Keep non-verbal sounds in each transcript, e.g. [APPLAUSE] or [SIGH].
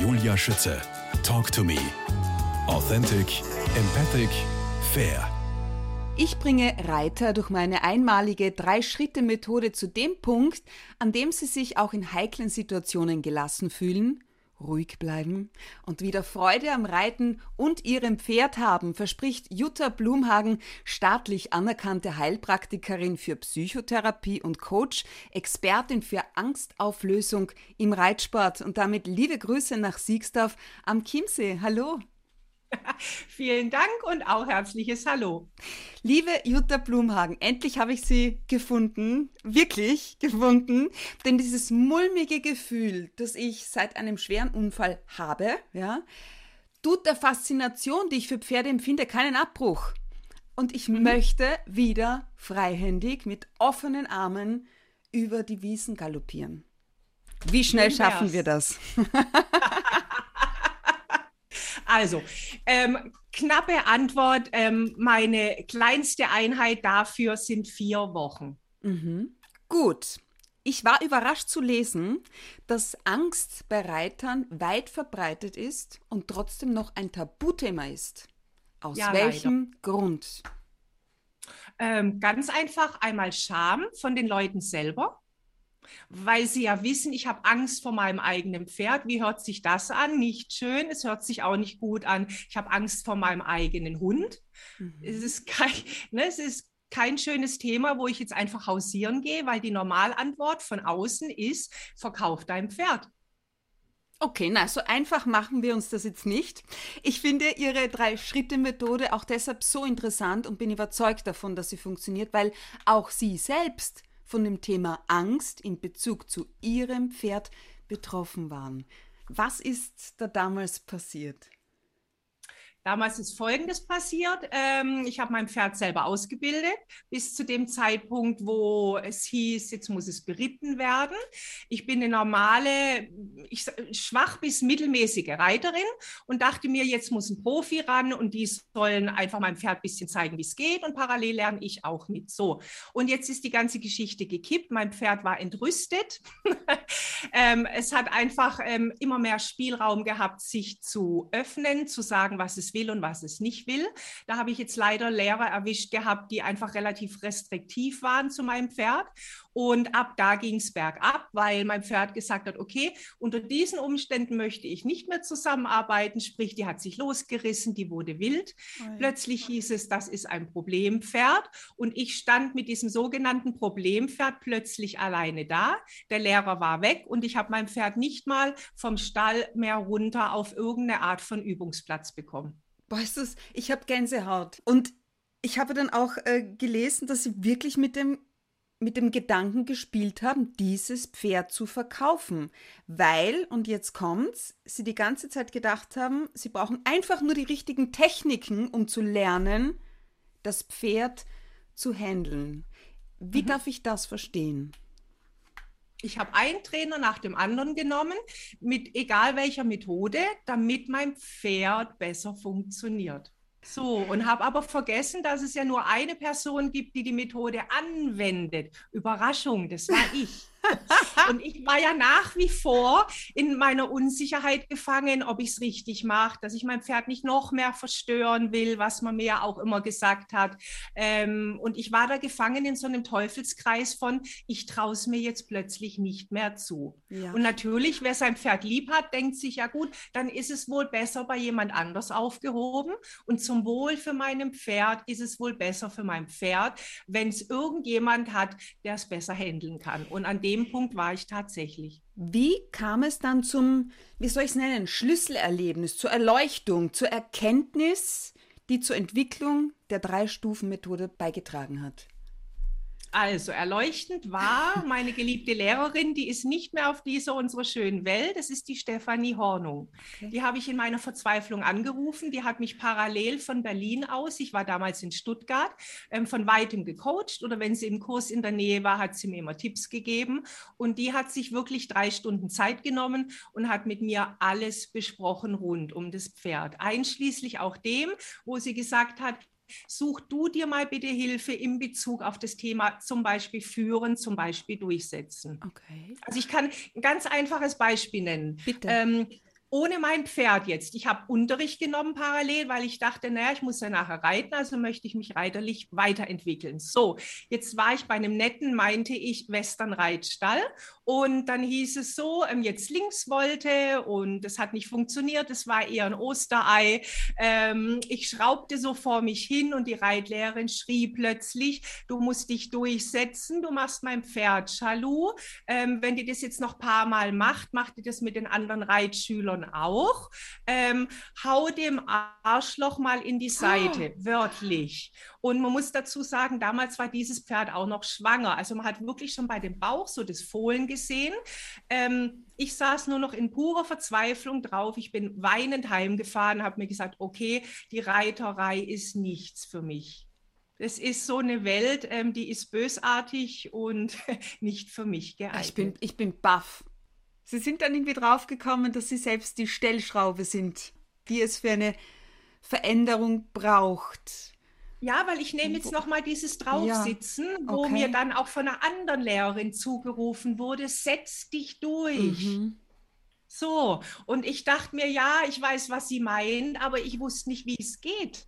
Julia Schütze. Talk to me. Authentic, empathic, fair. Ich bringe Reiter durch meine einmalige Drei-Schritte-Methode zu dem Punkt, an dem sie sich auch in heiklen Situationen gelassen fühlen, ruhig bleiben und wieder Freude am Reiten und ihrem Pferd haben, verspricht Jutta Blumhagen, staatlich anerkannte Heilpraktikerin für Psychotherapie und Coach, Expertin für Angstauflösung im Reitsport und damit liebe Grüße nach Siegsdorf am Chiemsee. Hallo. [LAUGHS] Vielen Dank und auch herzliches Hallo. Liebe Jutta Blumhagen, endlich habe ich Sie gefunden, wirklich gefunden, denn dieses mulmige Gefühl, das ich seit einem schweren Unfall habe, ja, tut der Faszination, die ich für Pferde empfinde, keinen Abbruch. Und ich mhm. möchte wieder freihändig mit offenen Armen über die Wiesen galoppieren. Wie schnell schaffen wir das? [LAUGHS] Also, ähm, knappe Antwort. Ähm, meine kleinste Einheit dafür sind vier Wochen. Mhm. Gut. Ich war überrascht zu lesen, dass Angst bei Reitern weit verbreitet ist und trotzdem noch ein Tabuthema ist. Aus ja, welchem leider. Grund? Ähm, ganz einfach einmal Scham von den Leuten selber weil sie ja wissen, ich habe Angst vor meinem eigenen Pferd. Wie hört sich das an? Nicht schön, es hört sich auch nicht gut an. Ich habe Angst vor meinem eigenen Hund. Mhm. Es, ist kein, [LAUGHS] ne, es ist kein schönes Thema, wo ich jetzt einfach hausieren gehe, weil die Normalantwort von außen ist, verkauf dein Pferd. Okay, na, so einfach machen wir uns das jetzt nicht. Ich finde Ihre Drei-Schritte-Methode auch deshalb so interessant und bin überzeugt davon, dass sie funktioniert, weil auch Sie selbst von dem Thema Angst in Bezug zu ihrem Pferd betroffen waren. Was ist da damals passiert? Damals ist Folgendes passiert. Ähm, ich habe mein Pferd selber ausgebildet, bis zu dem Zeitpunkt, wo es hieß, jetzt muss es beritten werden. Ich bin eine normale, ich, schwach bis mittelmäßige Reiterin und dachte mir, jetzt muss ein Profi ran und die sollen einfach meinem Pferd ein bisschen zeigen, wie es geht und parallel lerne ich auch mit. So. Und jetzt ist die ganze Geschichte gekippt. Mein Pferd war entrüstet. [LAUGHS] ähm, es hat einfach ähm, immer mehr Spielraum gehabt, sich zu öffnen, zu sagen, was es will will und was es nicht will. Da habe ich jetzt leider Lehrer erwischt gehabt, die einfach relativ restriktiv waren zu meinem Pferd. Und ab da ging es bergab, weil mein Pferd gesagt hat, okay, unter diesen Umständen möchte ich nicht mehr zusammenarbeiten. Sprich, die hat sich losgerissen, die wurde wild. Oh Plötzlich hieß es, das ist ein Problempferd. Und ich stand mit diesem sogenannten Problempferd plötzlich alleine da. Der Lehrer war weg und ich habe mein Pferd nicht mal vom Stall mehr runter auf irgendeine Art von Übungsplatz bekommen. Weißt du, ich habe Gänsehaut. Und ich habe dann auch äh, gelesen, dass sie wirklich mit dem, mit dem Gedanken gespielt haben, dieses Pferd zu verkaufen. Weil, und jetzt kommt's, sie die ganze Zeit gedacht haben, sie brauchen einfach nur die richtigen Techniken, um zu lernen, das Pferd zu handeln. Wie mhm. darf ich das verstehen? Ich habe einen Trainer nach dem anderen genommen, mit egal welcher Methode, damit mein Pferd besser funktioniert. So, und habe aber vergessen, dass es ja nur eine Person gibt, die die Methode anwendet. Überraschung, das war [LAUGHS] ich. Und ich war ja nach wie vor in meiner Unsicherheit gefangen, ob ich es richtig mache, dass ich mein Pferd nicht noch mehr verstören will, was man mir ja auch immer gesagt hat. Ähm, und ich war da gefangen in so einem Teufelskreis von, ich traue es mir jetzt plötzlich nicht mehr zu. Ja. Und natürlich, wer sein Pferd lieb hat, denkt sich, ja gut, dann ist es wohl besser bei jemand anders aufgehoben. Und zum Wohl für meinem Pferd ist es wohl besser für mein Pferd, wenn es irgendjemand hat, der es besser handeln kann. Und an dem dem Punkt war ich tatsächlich. Wie kam es dann zum, wie soll ich es nennen, Schlüsselerlebnis, zur Erleuchtung, zur Erkenntnis, die zur Entwicklung der Drei-Stufen-Methode beigetragen hat? Also erleuchtend war meine geliebte Lehrerin, die ist nicht mehr auf dieser unserer schönen Welt. Das ist die Stefanie Hornung. Okay. Die habe ich in meiner Verzweiflung angerufen. Die hat mich parallel von Berlin aus, ich war damals in Stuttgart, ähm, von weitem gecoacht oder wenn sie im Kurs in der Nähe war, hat sie mir immer Tipps gegeben. Und die hat sich wirklich drei Stunden Zeit genommen und hat mit mir alles besprochen rund um das Pferd, einschließlich auch dem, wo sie gesagt hat, Such du dir mal bitte Hilfe in Bezug auf das Thema zum Beispiel führen, zum Beispiel durchsetzen. Okay. Also ich kann ein ganz einfaches Beispiel nennen. Bitte. Ähm, ohne mein Pferd jetzt. Ich habe Unterricht genommen parallel, weil ich dachte, naja, ich muss ja nachher reiten, also möchte ich mich reiterlich weiterentwickeln. So, jetzt war ich bei einem netten, meinte ich, Western-Reitstall und dann hieß es so, ähm, jetzt links wollte und es hat nicht funktioniert, es war eher ein Osterei. Ähm, ich schraubte so vor mich hin und die Reitlehrerin schrie plötzlich, du musst dich durchsetzen, du machst mein Pferd Chalu. Ähm, wenn die das jetzt noch ein paar Mal macht, macht die das mit den anderen Reitschülern auch. Ähm, hau dem Arschloch mal in die Seite, oh. wörtlich. Und man muss dazu sagen, damals war dieses Pferd auch noch schwanger. Also man hat wirklich schon bei dem Bauch so das Fohlen gesehen. Ähm, ich saß nur noch in purer Verzweiflung drauf. Ich bin weinend heimgefahren, habe mir gesagt, okay, die Reiterei ist nichts für mich. Es ist so eine Welt, ähm, die ist bösartig und [LAUGHS] nicht für mich geeignet. Ich bin, ich bin baff. Sie sind dann irgendwie draufgekommen, dass Sie selbst die Stellschraube sind, die es für eine Veränderung braucht. Ja, weil ich nehme jetzt nochmal dieses Draufsitzen, ja, okay. wo mir dann auch von einer anderen Lehrerin zugerufen wurde, setz dich durch. Mhm. So, und ich dachte mir, ja, ich weiß, was sie meint, aber ich wusste nicht, wie es geht.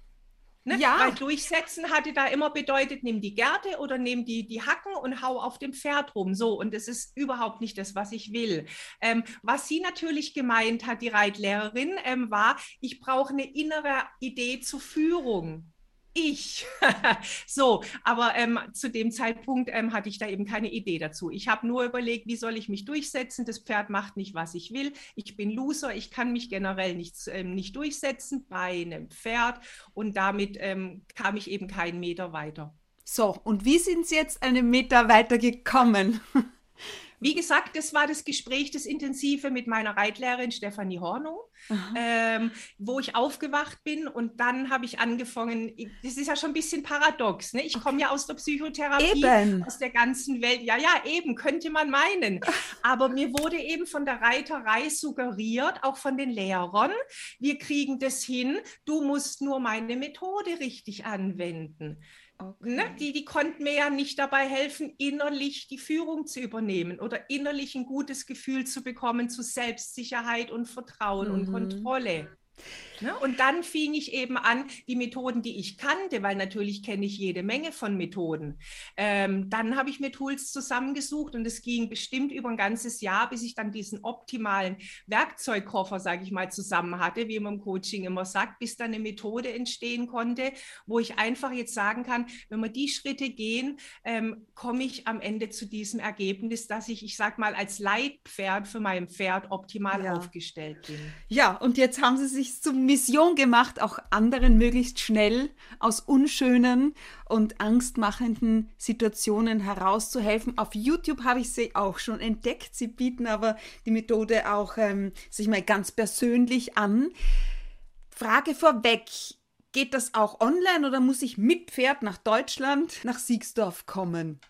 Ne? Ja. Weil durchsetzen hatte da immer bedeutet, nimm die Gerte oder nimm die, die Hacken und hau auf dem Pferd rum. So, und das ist überhaupt nicht das, was ich will. Ähm, was sie natürlich gemeint hat, die Reitlehrerin, ähm, war, ich brauche eine innere Idee zur Führung ich. [LAUGHS] so, aber ähm, zu dem Zeitpunkt ähm, hatte ich da eben keine Idee dazu. Ich habe nur überlegt, wie soll ich mich durchsetzen? Das Pferd macht nicht, was ich will. Ich bin Loser, ich kann mich generell nicht, ähm, nicht durchsetzen bei einem Pferd und damit ähm, kam ich eben keinen Meter weiter. So, und wie sind Sie jetzt einen Meter weiter gekommen? [LAUGHS] Wie gesagt, das war das Gespräch, das Intensive mit meiner Reitlehrerin Stefanie Hornung, ähm, wo ich aufgewacht bin und dann habe ich angefangen, das ist ja schon ein bisschen paradox, ne? ich komme ja aus der Psychotherapie, eben. aus der ganzen Welt, ja, ja, eben, könnte man meinen, [LAUGHS] aber mir wurde eben von der Reiterei suggeriert, auch von den Lehrern, wir kriegen das hin, du musst nur meine Methode richtig anwenden. Okay. Ne? Die, die konnten mir ja nicht dabei helfen, innerlich die Führung zu übernehmen oder innerlich ein gutes Gefühl zu bekommen zu Selbstsicherheit und Vertrauen mhm. und Kontrolle. Ne? Und dann fing ich eben an, die Methoden, die ich kannte, weil natürlich kenne ich jede Menge von Methoden. Ähm, dann habe ich mir Tools zusammengesucht und es ging bestimmt über ein ganzes Jahr, bis ich dann diesen optimalen Werkzeugkoffer, sage ich mal, zusammen hatte, wie man im Coaching immer sagt, bis dann eine Methode entstehen konnte, wo ich einfach jetzt sagen kann, wenn wir die Schritte gehen, ähm, komme ich am Ende zu diesem Ergebnis, dass ich, ich sage mal, als Leitpferd für mein Pferd optimal ja. aufgestellt bin. Ja, und jetzt haben Sie sich zum Mission gemacht, auch anderen möglichst schnell aus unschönen und angstmachenden Situationen herauszuhelfen. Auf YouTube habe ich sie auch schon entdeckt. Sie bieten aber die Methode auch ähm, sich mal ganz persönlich an. Frage vorweg. Geht das auch online oder muss ich mit Pferd nach Deutschland, nach Siegsdorf kommen?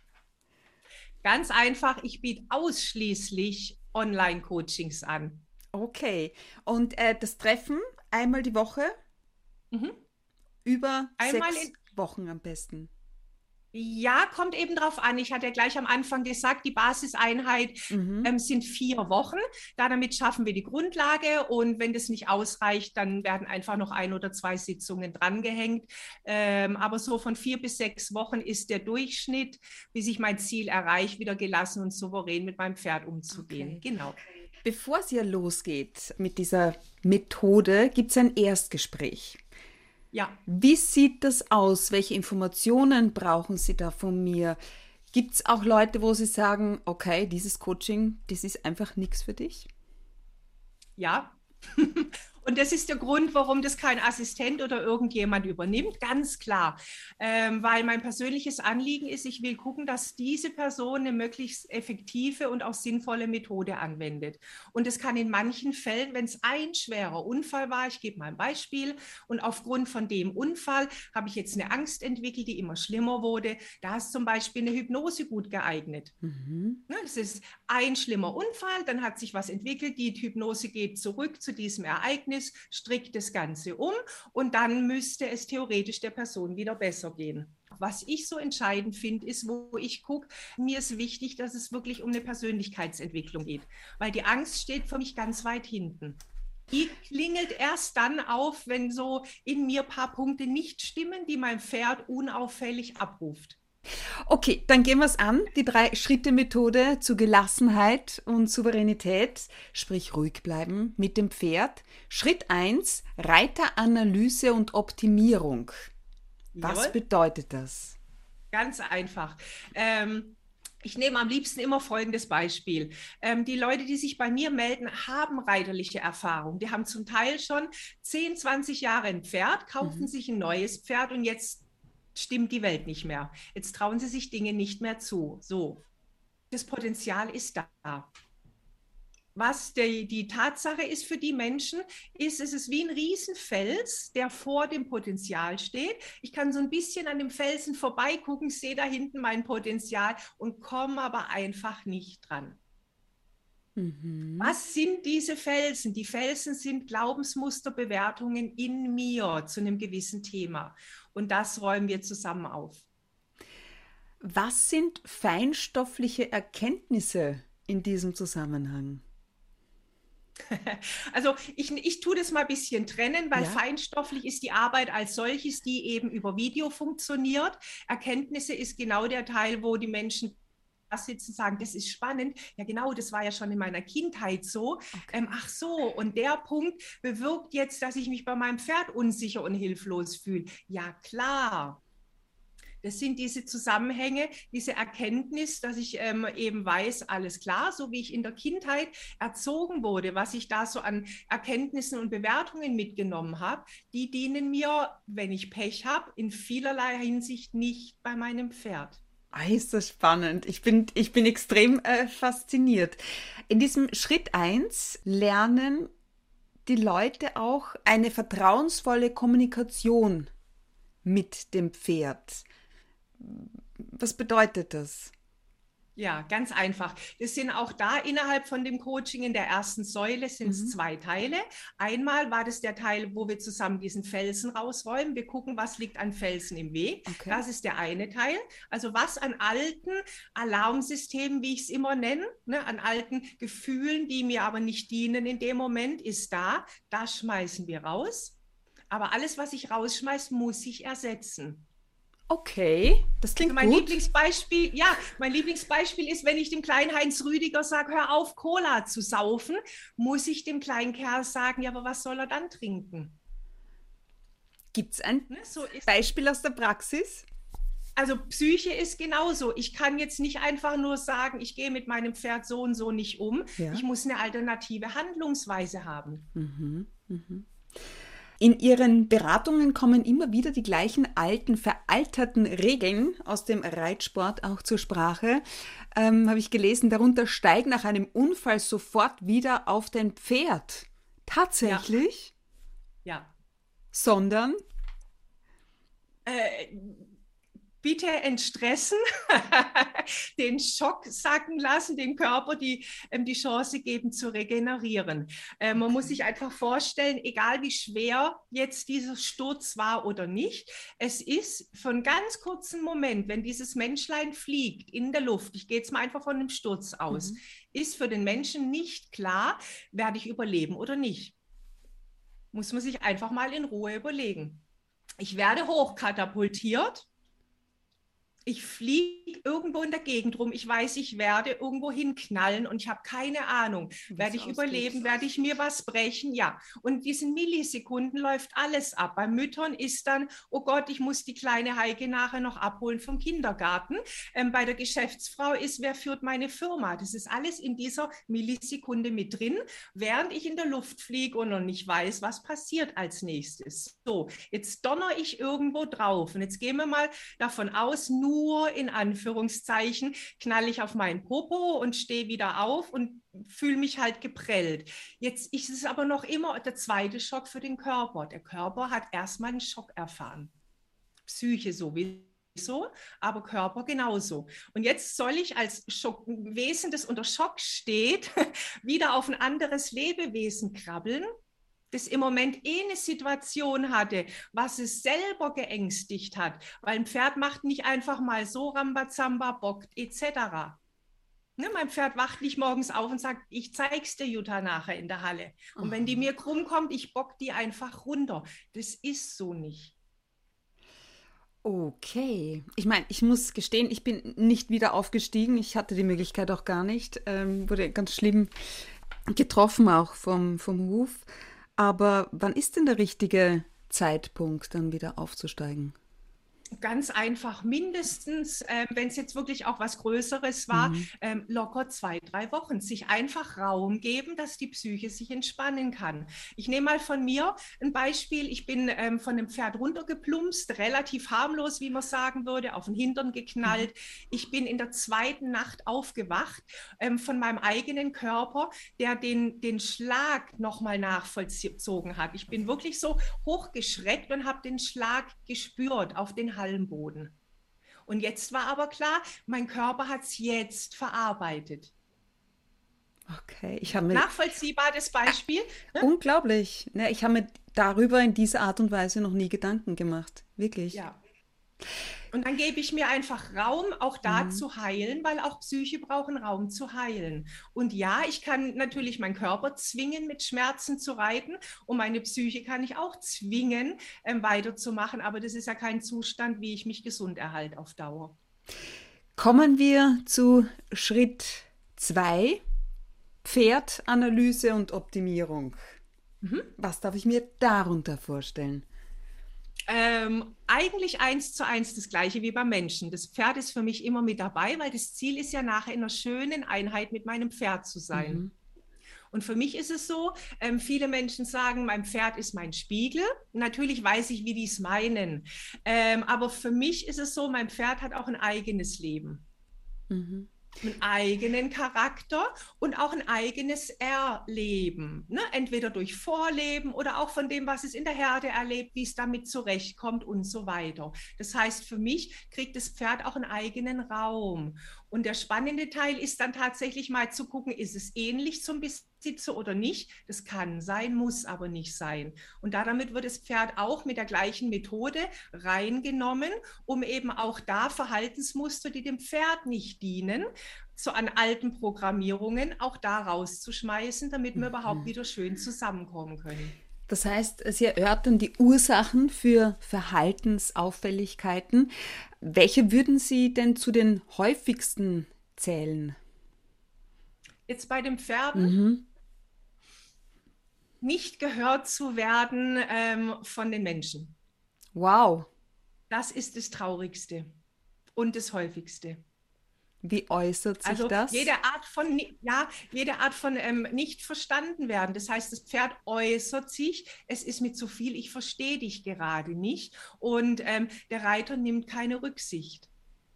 Ganz einfach, ich biete ausschließlich Online-Coachings an. Okay. Und äh, das Treffen einmal die Woche? Mhm. Über einmal sechs Wochen am besten. Ja, kommt eben drauf an. Ich hatte ja gleich am Anfang gesagt, die Basiseinheit mhm. ähm, sind vier Wochen. Da damit schaffen wir die Grundlage und wenn das nicht ausreicht, dann werden einfach noch ein oder zwei Sitzungen drangehängt. Ähm, aber so von vier bis sechs Wochen ist der Durchschnitt, bis ich mein Ziel erreiche, wieder gelassen und souverän mit meinem Pferd umzugehen. Okay. Genau. Bevor es ja losgeht mit dieser Methode, gibt es ein Erstgespräch. Ja. Wie sieht das aus? Welche Informationen brauchen Sie da von mir? Gibt es auch Leute, wo Sie sagen, okay, dieses Coaching, das ist einfach nichts für dich? Ja. [LAUGHS] Und das ist der Grund, warum das kein Assistent oder irgendjemand übernimmt, ganz klar. Ähm, weil mein persönliches Anliegen ist, ich will gucken, dass diese Person eine möglichst effektive und auch sinnvolle Methode anwendet. Und es kann in manchen Fällen, wenn es ein schwerer Unfall war, ich gebe mal ein Beispiel, und aufgrund von dem Unfall habe ich jetzt eine Angst entwickelt, die immer schlimmer wurde, da ist zum Beispiel eine Hypnose gut geeignet. Mhm. Ne, das ist ein schlimmer Unfall, dann hat sich was entwickelt, die Hypnose geht zurück zu diesem Ereignis Ergebnis, strickt das Ganze um und dann müsste es theoretisch der Person wieder besser gehen. Was ich so entscheidend finde, ist, wo ich gucke, mir ist wichtig, dass es wirklich um eine Persönlichkeitsentwicklung geht, weil die Angst steht für mich ganz weit hinten. die klingelt erst dann auf, wenn so in mir ein paar Punkte nicht stimmen, die mein Pferd unauffällig abruft. Okay, dann gehen wir es an. Die Drei-Schritte-Methode zu Gelassenheit und Souveränität, sprich ruhig bleiben mit dem Pferd. Schritt 1, Reiteranalyse und Optimierung. Was Jawohl. bedeutet das? Ganz einfach. Ähm, ich nehme am liebsten immer folgendes Beispiel. Ähm, die Leute, die sich bei mir melden, haben reiterliche Erfahrung. Die haben zum Teil schon 10, 20 Jahre ein Pferd, kaufen mhm. sich ein neues Pferd und jetzt stimmt die Welt nicht mehr. Jetzt trauen sie sich Dinge nicht mehr zu. So, das Potenzial ist da. Was die, die Tatsache ist für die Menschen, ist, es ist wie ein Riesenfels, der vor dem Potenzial steht. Ich kann so ein bisschen an dem Felsen vorbeigucken, sehe da hinten mein Potenzial und komme aber einfach nicht dran. Mhm. Was sind diese Felsen? Die Felsen sind Glaubensmusterbewertungen in mir zu einem gewissen Thema. Und das räumen wir zusammen auf. Was sind feinstoffliche Erkenntnisse in diesem Zusammenhang? [LAUGHS] Also ich, ich tue das mal ein bisschen trennen, weil ja. feinstofflich ist die Arbeit als solches, die eben über Video funktioniert. Erkenntnisse ist genau der Teil, wo die Menschen da sitzen und sagen, das ist spannend. Ja, genau, das war ja schon in meiner Kindheit so. Okay. Ähm, ach so, und der Punkt bewirkt jetzt, dass ich mich bei meinem Pferd unsicher und hilflos fühle. Ja, klar. Das sind diese Zusammenhänge, diese Erkenntnis, dass ich ähm, eben weiß, alles klar, so wie ich in der Kindheit erzogen wurde, was ich da so an Erkenntnissen und Bewertungen mitgenommen habe, die dienen mir, wenn ich Pech habe, in vielerlei Hinsicht nicht bei meinem Pferd. Ah, ist das spannend. Ich bin, ich bin extrem äh, fasziniert. In diesem Schritt 1 lernen die Leute auch eine vertrauensvolle Kommunikation mit dem Pferd. Was bedeutet das? Ja, ganz einfach. Das sind auch da innerhalb von dem Coaching in der ersten Säule sind es mhm. zwei Teile. Einmal war das der Teil, wo wir zusammen diesen Felsen rausräumen. Wir gucken, was liegt an Felsen im Weg. Okay. Das ist der eine Teil. Also was an alten Alarmsystemen, wie ich es immer nenne, ne, an alten Gefühlen, die mir aber nicht dienen in dem Moment, ist da. Das schmeißen wir raus. Aber alles, was ich rausschmeiße, muss ich ersetzen. Okay, das klingt also mein gut. Lieblingsbeispiel, ja, mein Lieblingsbeispiel ist, wenn ich dem kleinen Heinz Rüdiger sage, hör auf, Cola zu saufen, muss ich dem kleinen Kerl sagen, ja, aber was soll er dann trinken? Gibt es ein ne, so Beispiel aus der Praxis? Also Psyche ist genauso. Ich kann jetzt nicht einfach nur sagen, ich gehe mit meinem Pferd so und so nicht um. Ja. Ich muss eine alternative Handlungsweise haben. Mhm, mhm. In Ihren Beratungen kommen immer wieder die gleichen alten, veralterten Regeln aus dem Reitsport auch zur Sprache. Ähm, Habe ich gelesen, darunter steig nach einem Unfall sofort wieder auf dein Pferd. Tatsächlich? Ja. ja. Sondern? Äh, bitte entstressen, [LAUGHS] den Schock sacken lassen, dem Körper die, ähm, die Chance geben zu regenerieren. Äh, man muss sich einfach vorstellen, egal wie schwer jetzt dieser Sturz war oder nicht, es ist für einen ganz kurzen Moment, wenn dieses Menschlein fliegt in der Luft, ich gehe jetzt mal einfach von einem Sturz aus, mhm. ist für den Menschen nicht klar, werde ich überleben oder nicht. Muss man sich einfach mal in Ruhe überlegen. Ich werde hochkatapultiert ich fliege irgendwo in der Gegend rum, ich weiß, ich werde irgendwo hinknallen und ich habe keine Ahnung. Werde ich überleben, werde ich mir was brechen? Ja. Und in diesen Millisekunden läuft alles ab. Bei Müttern ist dann, oh Gott, ich muss die kleine Heike nachher noch abholen vom Kindergarten. Ähm, bei der Geschäftsfrau ist, wer führt meine Firma? Das ist alles in dieser Millisekunde mit drin, während ich in der Luft fliege und noch nicht weiß, was passiert als nächstes. So, jetzt donner ich irgendwo drauf und jetzt gehen wir mal davon aus, nur nur in Anführungszeichen knall ich auf meinen Popo und stehe wieder auf und fühle mich halt geprellt. Jetzt ist es aber noch immer der zweite Schock für den Körper. Der Körper hat erstmal einen Schock erfahren. Psyche sowieso, aber Körper genauso. Und jetzt soll ich als Schock, Wesen, das unter Schock steht, [LAUGHS] wieder auf ein anderes Lebewesen krabbeln das im Moment eh eine Situation hatte, was es selber geängstigt hat, weil ein Pferd macht nicht einfach mal so Rambazamba, bockt etc. Ne, mein Pferd wacht nicht morgens auf und sagt, ich zeig's dir, Jutta, nachher in der Halle. Und oh. wenn die mir krumm kommt, ich bock die einfach runter. Das ist so nicht. Okay. Ich meine, ich muss gestehen, ich bin nicht wieder aufgestiegen. Ich hatte die Möglichkeit auch gar nicht. Ähm, wurde ganz schlimm getroffen auch vom, vom Hof. Aber wann ist denn der richtige Zeitpunkt, dann wieder aufzusteigen? Ganz einfach mindestens, äh, wenn es jetzt wirklich auch was Größeres war, mhm. ähm, locker zwei, drei Wochen. Sich einfach Raum geben, dass die Psyche sich entspannen kann. Ich nehme mal von mir ein Beispiel. Ich bin ähm, von einem Pferd runtergeplumpst, relativ harmlos, wie man sagen würde, auf den Hintern geknallt. Mhm. Ich bin in der zweiten Nacht aufgewacht ähm, von meinem eigenen Körper, der den, den Schlag nochmal nachvollzogen hat. Ich bin wirklich so hochgeschreckt und habe den Schlag gespürt auf den Hallenboden. Und jetzt war aber klar, mein Körper hat es jetzt verarbeitet. Okay, ich habe nachvollziehbar das Beispiel. Ne? Unglaublich. Ne, ich habe mir darüber in dieser Art und Weise noch nie Gedanken gemacht. Wirklich. Ja. Und dann gebe ich mir einfach Raum, auch da mhm. zu heilen, weil auch Psyche brauchen Raum zu heilen. Und ja, ich kann natürlich meinen Körper zwingen, mit Schmerzen zu reiten und meine Psyche kann ich auch zwingen, ähm, weiterzumachen. Aber das ist ja kein Zustand, wie ich mich gesund erhalte auf Dauer. Kommen wir zu Schritt 2, Pferdanalyse und Optimierung. Mhm. Was darf ich mir darunter vorstellen? Ähm, eigentlich eins zu eins das gleiche wie beim Menschen. Das Pferd ist für mich immer mit dabei, weil das Ziel ist ja nachher in einer schönen Einheit mit meinem Pferd zu sein. Mhm. Und für mich ist es so, ähm, viele Menschen sagen, mein Pferd ist mein Spiegel. Natürlich weiß ich, wie die es meinen. Ähm, aber für mich ist es so, mein Pferd hat auch ein eigenes Leben. Mhm einen eigenen Charakter und auch ein eigenes Erleben. Ne? Entweder durch Vorleben oder auch von dem, was es in der Herde erlebt, wie es damit zurechtkommt und so weiter. Das heißt, für mich kriegt das Pferd auch einen eigenen Raum. Und der spannende Teil ist dann tatsächlich mal zu gucken, ist es ähnlich zum Besitzer oder nicht? Das kann sein, muss aber nicht sein. Und damit wird das Pferd auch mit der gleichen Methode reingenommen, um eben auch da Verhaltensmuster, die dem Pferd nicht dienen, so an alten Programmierungen auch da rauszuschmeißen, damit wir mhm. überhaupt wieder schön zusammenkommen können. Das heißt, Sie erörtern die Ursachen für Verhaltensauffälligkeiten. Welche würden Sie denn zu den häufigsten zählen? Jetzt bei den Pferden. Mhm. Nicht gehört zu werden ähm, von den Menschen. Wow. Das ist das Traurigste und das Häufigste. Wie äußert sich also das? Jede Art von, ja, jede Art von ähm, nicht verstanden werden. Das heißt, das Pferd äußert sich, es ist mir zu viel, ich verstehe dich gerade nicht. Und ähm, der Reiter nimmt keine Rücksicht.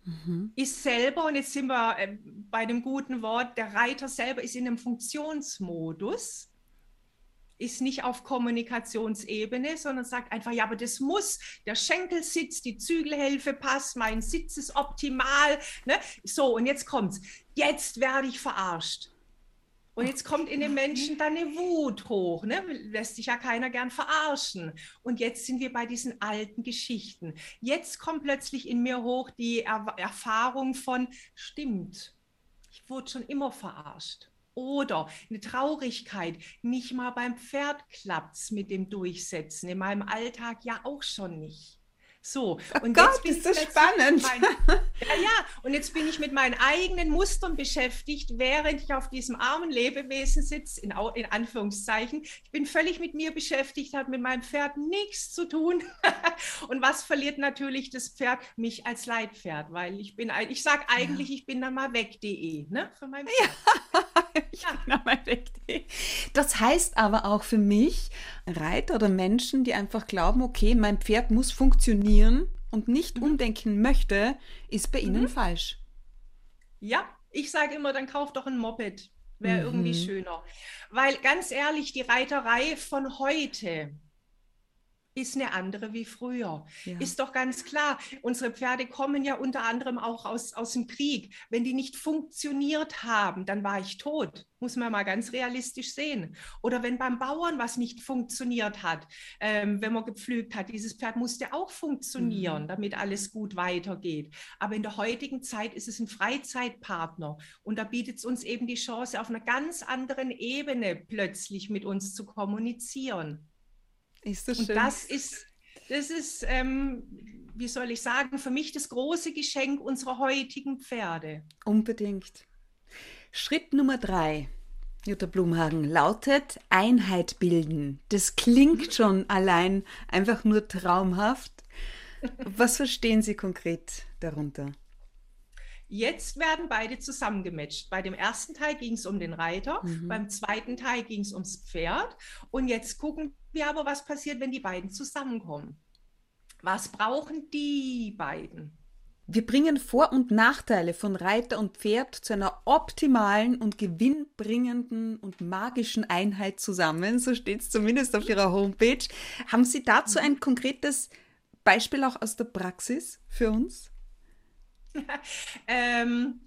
Mhm. Ist selber, und jetzt sind wir äh, bei dem guten Wort, der Reiter selber ist in einem Funktionsmodus ist nicht auf Kommunikationsebene, sondern sagt einfach, ja, aber das muss, der Schenkel sitzt, die Zügelhilfe passt, mein Sitz ist optimal. Ne? So, und jetzt kommt's. Jetzt werde ich verarscht. Und jetzt kommt in den Menschen dann eine Wut hoch, ne? lässt sich ja keiner gern verarschen. Und jetzt sind wir bei diesen alten Geschichten. Jetzt kommt plötzlich in mir hoch die er Erfahrung von, stimmt, ich wurde schon immer verarscht. Oder eine Traurigkeit, nicht mal beim Pferd klappt es mit dem Durchsetzen, in meinem Alltag ja auch schon nicht. So, oh und Gott, jetzt bin ist das spannend. Mein, [LAUGHS] ja, ja, und jetzt bin ich mit meinen eigenen Mustern beschäftigt, während ich auf diesem armen Lebewesen sitze, in, in Anführungszeichen. Ich bin völlig mit mir beschäftigt, hat mit meinem Pferd nichts zu tun. [LAUGHS] und was verliert natürlich das Pferd? Mich als Leitpferd, weil ich bin, ich sage eigentlich, ja. ich bin dann mal weg.de, ne, für mein Pferd. [LAUGHS] Ja. ich bin mal weg.de. Das heißt aber auch für mich, Reiter oder Menschen, die einfach glauben, okay, mein Pferd muss funktionieren und nicht mhm. umdenken möchte, ist bei ihnen mhm. falsch. Ja, ich sage immer, dann kauf doch ein Moped. Wäre mhm. irgendwie schöner. Weil ganz ehrlich, die Reiterei von heute ist eine andere wie früher. Ja. Ist doch ganz klar. Unsere Pferde kommen ja unter anderem auch aus, aus dem Krieg. Wenn die nicht funktioniert haben, dann war ich tot. Muss man mal ganz realistisch sehen. Oder wenn beim Bauern was nicht funktioniert hat, ähm, wenn man gepflügt hat, dieses Pferd musste auch funktionieren, mhm. damit alles gut weitergeht. Aber in der heutigen Zeit ist es ein Freizeitpartner und da bietet es uns eben die Chance, auf einer ganz anderen Ebene plötzlich mit uns zu kommunizieren. Ist das schön. Und das ist, das ist ähm, wie soll ich sagen, für mich das große Geschenk unserer heutigen Pferde. Unbedingt. Schritt Nummer drei, Jutta Blumhagen, lautet Einheit bilden. Das klingt [LAUGHS] schon allein einfach nur traumhaft. Was verstehen Sie konkret darunter? Jetzt werden beide zusammengematcht. Bei dem ersten Teil ging es um den Reiter, mhm. beim zweiten Teil ging es ums Pferd. Und jetzt gucken wir aber, was passiert, wenn die beiden zusammenkommen. Was brauchen die beiden? Wir bringen Vor- und Nachteile von Reiter und Pferd zu einer optimalen und gewinnbringenden und magischen Einheit zusammen. So steht es zumindest auf Ihrer Homepage. Haben Sie dazu ein konkretes Beispiel auch aus der Praxis für uns? [LAUGHS] ähm,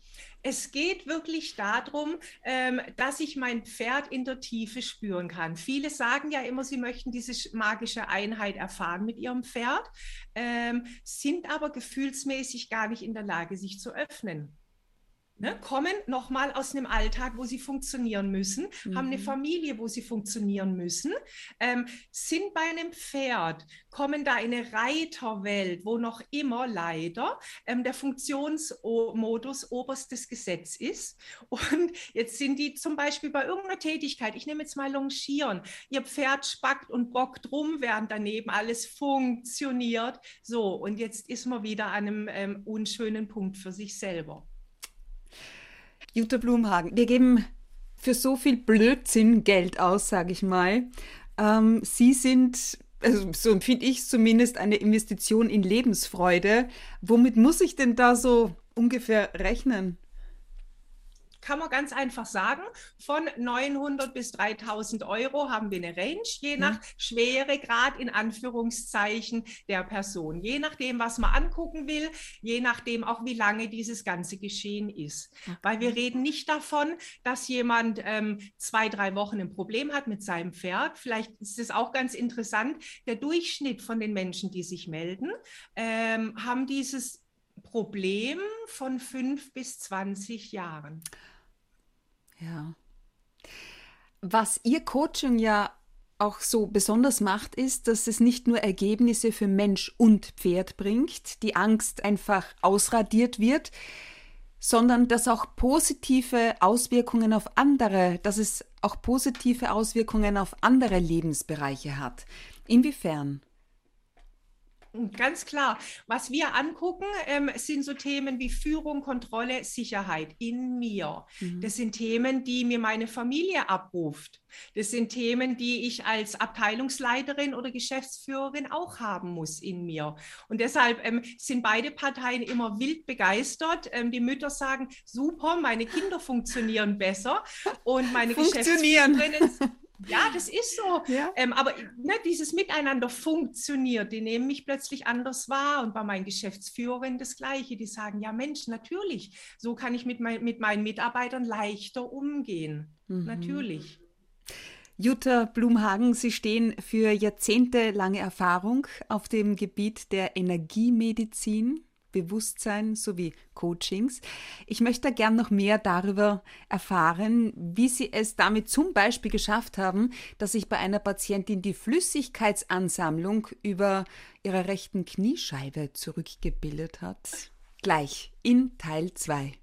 es geht wirklich darum, ähm, dass ich mein Pferd in der Tiefe spüren kann. Viele sagen ja immer, sie möchten diese magische Einheit erfahren mit ihrem Pferd, ähm, sind aber gefühlsmäßig gar nicht in der Lage, sich zu öffnen ne, kommen nochmal aus einem Alltag, wo sie funktionieren müssen, mhm. haben eine mhm. Familie, wo sie funktionieren müssen, ähm, sind bei einem Pferd, kommen da in eine Reiterwelt, wo noch immer leider ähm, der Funktionsmodus oberstes Gesetz ist. [LAUGHS] Und jetzt sind die zum Beispiel bei irgendeiner Tätigkeit, ich nehme jetzt mal Longieren, ihr Pferd spackt und bockt rum, während daneben alles funktioniert. So, und jetzt ist man wieder an einem ähm, unschönen Punkt für sich selber. Jutta Blumhagen, wir geben für so viel Blödsinn Geld aus, sage ich mal. Ähm, Sie sind, also so empfinde ich es zumindest, eine Investition in Lebensfreude. Womit muss ich denn da so ungefähr rechnen? Kann man ganz einfach sagen, von 900 bis 3000 Euro haben wir eine Range, je nach Schweregrad in Anführungszeichen der Person. Je nachdem, was man angucken will, je nachdem auch, wie lange dieses ganze Geschehen ist. Weil wir reden nicht davon, dass jemand ähm, zwei, drei Wochen ein Problem hat mit seinem Pferd. Vielleicht ist es auch ganz interessant, der Durchschnitt von den Menschen, die sich melden, ähm, haben dieses Problem von fünf bis 20 Jahren. Ja. Was Ihr Coaching ja auch so besonders macht, ist, dass es nicht nur Ergebnisse für Mensch und Pferd bringt, die Angst einfach ausradiert wird, sondern dass auch positive Auswirkungen auf andere, dass es auch positive Auswirkungen auf andere Lebensbereiche hat. Inwiefern? Ganz klar. Was wir angucken, ähm, sind so Themen wie Führung, Kontrolle, Sicherheit in mir. Mhm. Das sind Themen, die mir meine Familie abruft. Das sind Themen, die ich als Abteilungsleiterin oder Geschäftsführerin auch haben muss in mir. Und deshalb ähm, sind beide Parteien immer wild begeistert. Ähm, die Mütter sagen, super, meine Kinder funktionieren besser. Und meine Geschäftsführerinnen [LAUGHS] ja, das ist so. Ja. Ähm, aber ne, dieses Miteinander funktioniert. Die nehmen mich plötzlich anders wahr. Und bei meinen Geschäftsführern das Gleiche. Die sagen, ja Mensch, natürlich. So kann ich mit, mein, mit meinen Mitarbeitern leichter umgehen. Mhm. Natürlich. Jutta Blumhagen, Sie stehen für jahrzehntelange Erfahrung auf dem Gebiet der Energiemedizin. Bewusstsein sowie Coachings. Ich möchte gern noch mehr darüber erfahren, wie Sie es damit zum Beispiel geschafft haben, dass sich bei einer Patientin die Flüssigkeitsansammlung über ihrer rechten Kniescheibe zurückgebildet hat. Gleich in Teil 2.